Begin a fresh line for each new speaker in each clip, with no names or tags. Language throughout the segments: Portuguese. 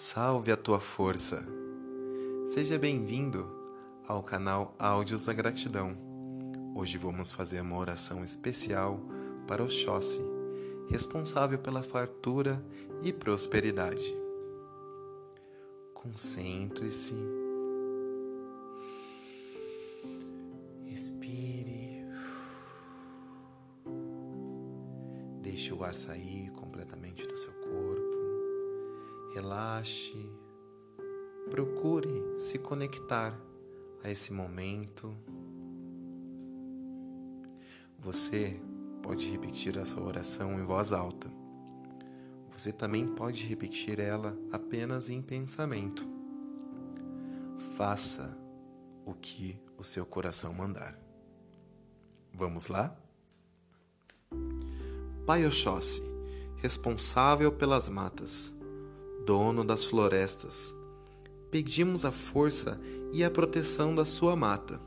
Salve a tua força! Seja bem-vindo ao canal Áudios da Gratidão. Hoje vamos fazer uma oração especial para Oxóssi, responsável pela fartura e prosperidade. Concentre-se. Respire. Deixe o ar sair completamente do seu corpo relaxe, procure se conectar a esse momento. Você pode repetir essa oração em voz alta. Você também pode repetir ela apenas em pensamento. Faça o que o seu coração mandar. Vamos lá? Pai Oxóssi, responsável pelas matas, dono das florestas. Pedimos a força e a proteção da sua mata.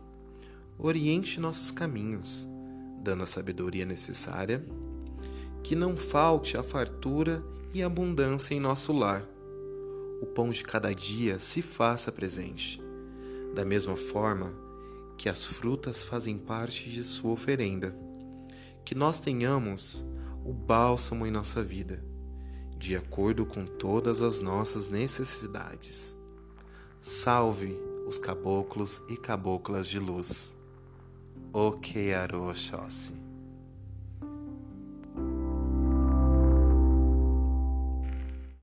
Oriente nossos caminhos, dando a sabedoria necessária, que não falte a fartura e abundância em nosso lar. O pão de cada dia se faça presente, da mesma forma que as frutas fazem parte de sua oferenda. Que nós tenhamos o bálsamo em nossa vida de acordo com todas as nossas necessidades. Salve os caboclos e caboclas de luz. O Kearo Oxóssi.